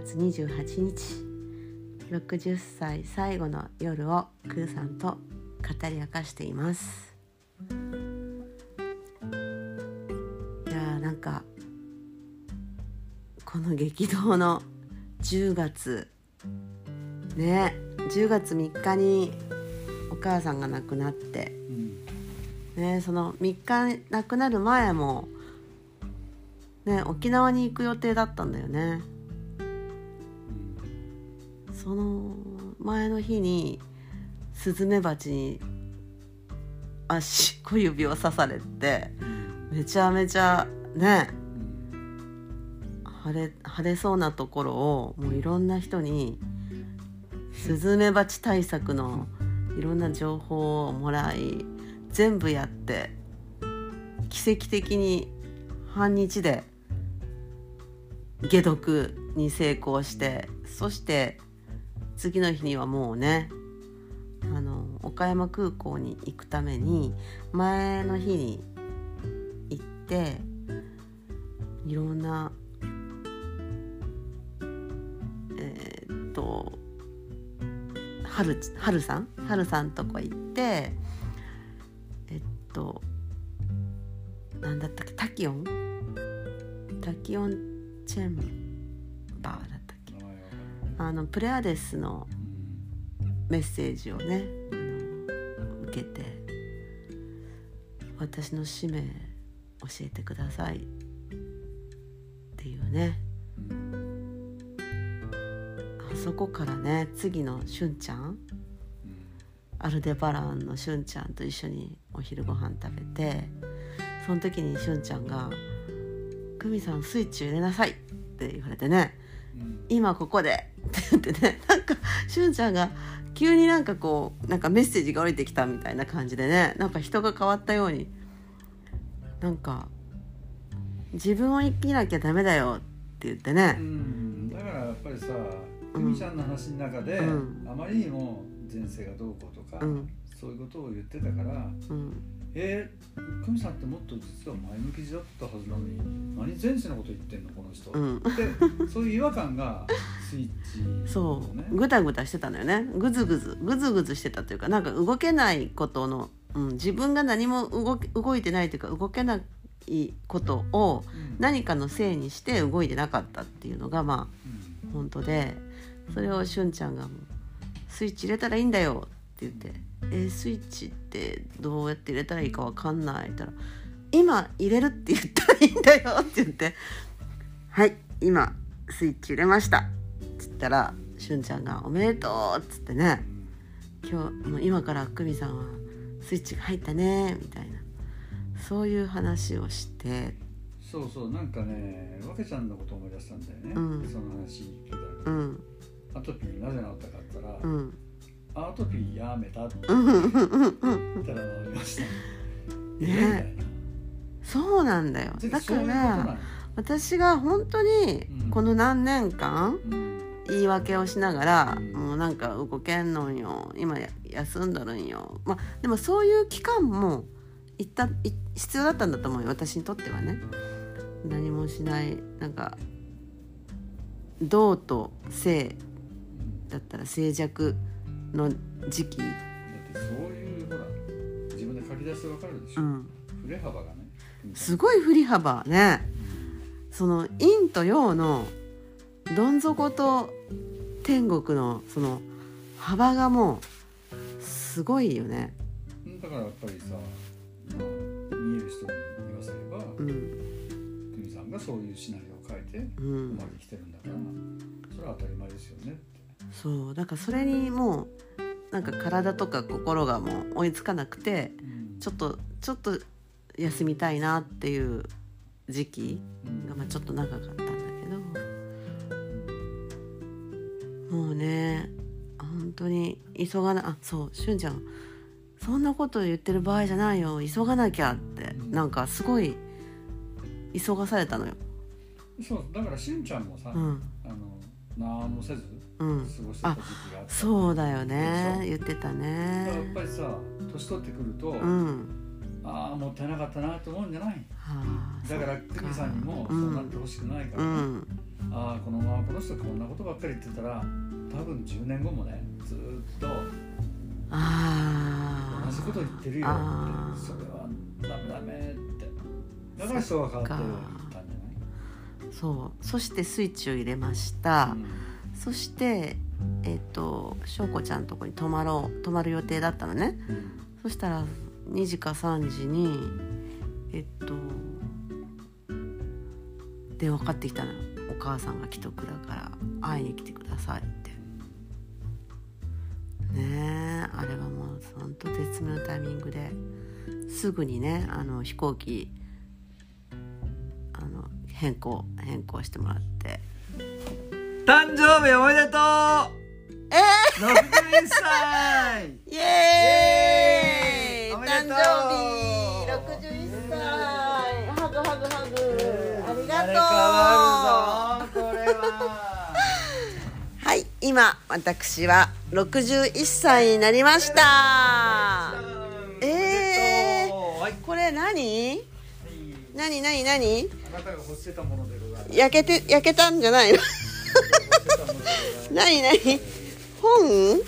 月28日。60歳最後の夜をクーさんと語り明かしています。いやーなんかこの激動の10月。ね10月3日にお母さんが亡くなって。うんね、その3日亡くなる前も、ね、沖縄に行く予定だったんだよね。その前の日にスズメバチに足小指を刺されてうん。めちゃめちゃねうん。腫れ腫れそうなところをもういろんな人にスズメバチ対策のいろんな情報をもらい全部やって奇跡的に半日で解毒に成功してそして次の日にはもうねあの岡山空港に行くために前の日に行っていろんなえーっとはるはるさん？はるさんとこ行ってえっとなんだったっけ？タキオン？タキオンチェンあのプレアデスのメッセージをね受けて私の使命教えてください。っていうね。あそこからね次のしゅんちゃんアルデバランのしゅんちゃんと一緒にお昼ご飯食べてその時にしゅんちゃんが「久美さんスイッチ入れなさい」って言われてね「今ここで」って言ってね。なんかしゅんちゃんが急になんかこうなんかメッセージが降りてきたみたいな感じでね。なんか人が変わったように。なんか「自分を生きなきゃダメだよ」って言ってうねん。だからやっぱりさうん。久美ちゃんの話の中で、うん。あまりにも前世がどうこうとか、うんそういうことを言ってたからうん。えー、久美さんってもっと実は前向きだったはずなのに何前世のこと言ってんのこの人、うん。でそういう違和感がスイッチそね。うぐたぐたしてたのよね。ぐずぐずぐずぐずしてたというかなんか動けないことの、うん、自分が何も動け動いてないというか動けないことをうん。何かのせいにして動いてなかったっていうのがまうん。あ本当でそれをしゅんちゃんがもう「スイッチ入れたらいいんだよ」って言って「えースイッチってどうやって入れたらいいかわかんない」って言ったら「今入れるって言ったらいいんだよ」って言って「はい今スイッチ入れました」っつったらしゅんちゃんが「おめでとう」っつってね今日もう今から久美さんはスイッチが入ったねみたいなそういう話をしてそうそうなんかねわけちゃんのこと思い出したんだよね、うん。その話聞いたら、うん。アトピーなぜ治ったかったら、うんアトピーやめたってうんうんうんうん言ったら治りました。ね。そうなんだよ。だからの私が本当にうんこの何年間うん。言い訳をしながら、うん。もうなんか動けんのんよ今や休んどるんよ。まあでもそういう期間もいったい必要だったんだと思うよ私にとってはね。何もしないなんか動と静だったら静寂の時期、だってそういうほら自分で書き出してわかるでしょ、うん、振れ幅がね。すごい振り幅ね。その陰と陽のどん底と天国のその幅がもうすごいよね。うん。だからやっぱりさ、まあ、見える人に言わせればうん。久美さんがそういうシナリオを書いてうまれてきてるんだから、それは当たり前ですよねそうだからそれにもうなんか体とか心がもう追いつかなくてうん。ちょっとちょっと休みたいなっていう時期うんがまあちょっと長かったんだけど。もうね本当に急がなあそうしゅんちゃんそんなこと言ってる場合じゃないよ。急がなきゃってうん。なんかすごい急がされたのよ。そうだからしんちゃんもさ、うん。あの何もせず過うん、ごしてた時期があったそうだよね。で言ってただからやっねぱりさ年取ってくると、うん。ああもったいなかったなと思うんじゃない？はあだから久美さんにもうんそうなってほしくないから、うん。ああこのままこの人こんなことばっかり言ってたら多分10年後もねずーっとああ同じこと言ってるよそれはダメダメって。だから人が変わってる感そう。そしてスイッチを入れました、じゃない、そしてえっ、と翔子ちゃんのとこに泊まろう泊まる予定だったのね。そしたら2時か3時にえっと電話かかってきたのお母さんが既得だから会いに来てくださいって。ねえあれはもうほんと絶妙なタイミングで。すぐにねあの飛行機あの変更変更してもらって。誕生日おめでとう！え61歳！ー、イ！エーイ！誕生日！61歳！ハグハグハグ！ありがとう！は。はい今私は61歳になりました。えー。はい。これ何？何何何？あなたが欲してたものでございます。焼けて焼けたんじゃないの？ございます何？何？本？はい。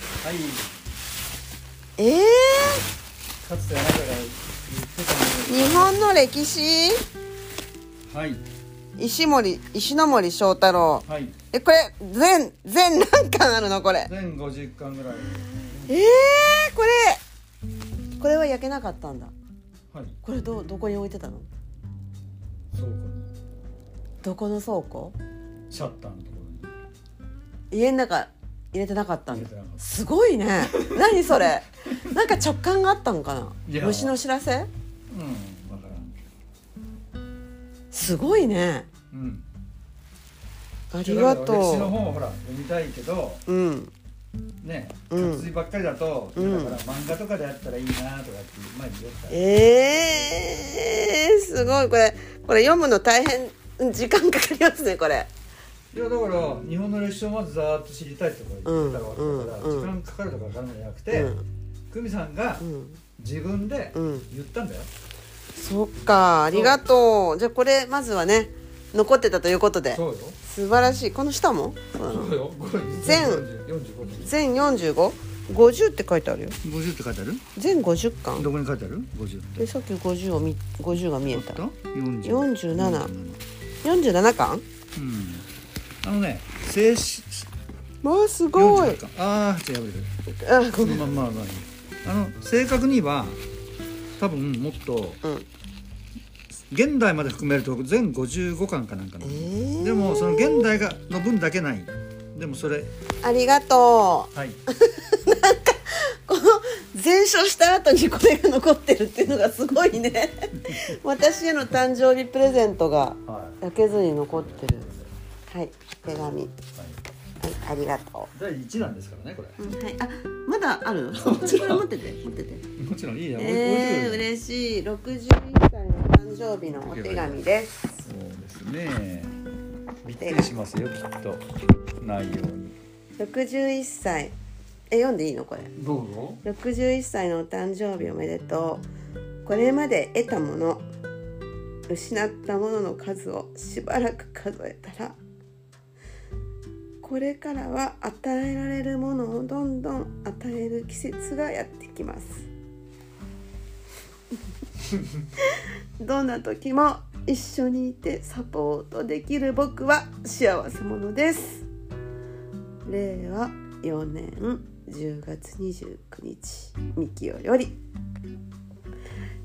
えー、かつてあなたが言ってた日本の歴史？はい。石森石ノ森章太郎。はい。えこれ全全何巻あるの？これ。全50巻ぐらい。えー、これこれは焼けなかったんだ。はい。これどどこに置いてたの？倉庫に。どこの倉庫？シャッターの家の中入れてなかったんすごいね。何それ？なんか直感があったのかな？虫の知らせ？うんすごいね。うん。ありがと歴史のう本をほら読みたいけどうん。ねうん。活字ばっかりだと、うん。だから漫画とかであったらいいなとかって前に言ったえー、すごい。これこれ読むの大変時間かかりますねこれいやだから日本の歴史をまずざーっと知りたいとか言ってたわけだから、うんうん時間かかるとかわからないんじゃなくて、うん。久美さんがうん。自分でうん。言ったんだよ、そっかありがとう。じゃあこれまずはね残ってたということで。そうよ。素晴らしい。この下も？全45全 45?50 って書いてあるよ。50って書いてある？全50巻。どこに書いてある？50って。でさっき50を見50が見えた。40 47 47巻？うんあのね静止わあすごい。48巻ああじゃあ破れる。あごめんまあまあまあい。いあの正確には多分もっとうん現代まで含めると全55巻かなんかな、えー。でもその現代がの分だけない。でもそれ。ありがとう。はい。この全焼した後にこれが残ってるっていうのがすごいね。私への誕生日プレゼントがはい、焼けずに残ってる。はい手紙。はいありがと第一弾ですからねこれ。う、うんはい、あまだある？これ持ってて持ってて。もちろんいいや、えー、嬉しい。61歳の誕生日のお手紙です。そうですね。びっくりしますよきっと。内容に。61歳。え読んでいいのこれ？どうぞ。61歳のお誕生日おめでとう。これまで得たもの失ったものの数をしばらく数えたらこれからは与えられるものをどんどん与える季節がやってきます。どんな時も一緒にいてサポートできる僕は幸せ者です。令和4年10月29日みきよより。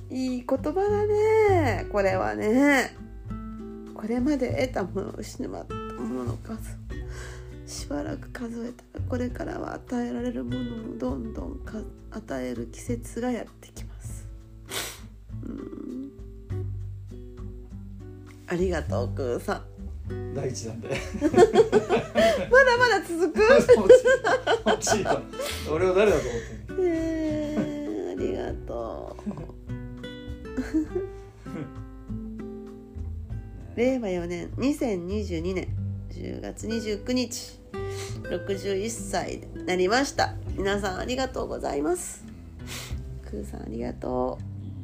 いい言葉だね。これはね。これまで得たものを失ったものの数。しばらく数えたらこれからは与えられるものをどんどんか与える季節がやってきます。うん。ありがとうくーさん。第一弾で。まだまだ続く。俺を誰だと思ってんの？えー、ありがとう。令和4年2022年10月29日61歳になりました。皆さんありがとうございます。クーさんありがと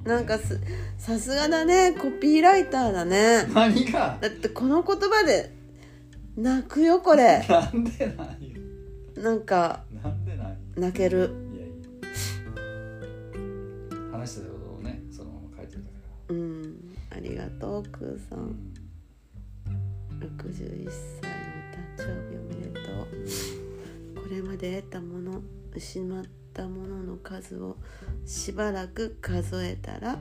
う。なんかすさすがだね。コピーライターだね。何が？だってこの言葉で泣くよこれ。なんでないよ。なんかなんでない泣ける。いやいや。話してたことをねそのまま書いてるだけだうん。ありがとうクーさからん。61歳で得たもの失ったものの数をしばらく数えたら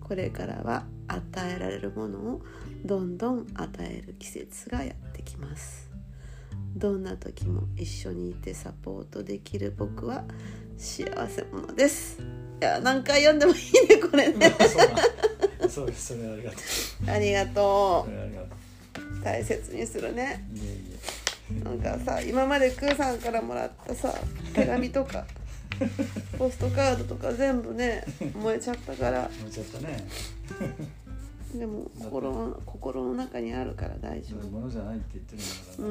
これからは与えられるものをどんどん与える季節がやってきます。どんな時も一緒にいてサポートできる僕は幸せ者です。いや何回読んでもいいねこれね。そうだそうそれありがとう。ありがとう。大切にするね。ういえいえなんかさ今までクーさんからもらったさ手紙とか ポストカードとか全部ね燃えちゃったから。燃えちゃったね。でも心の心の中にあるから大丈夫。ものじゃないって言ってるんだから、う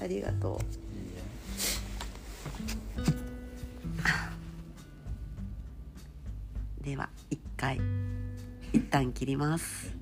ん。ありがといいうでは一回一旦切ります。え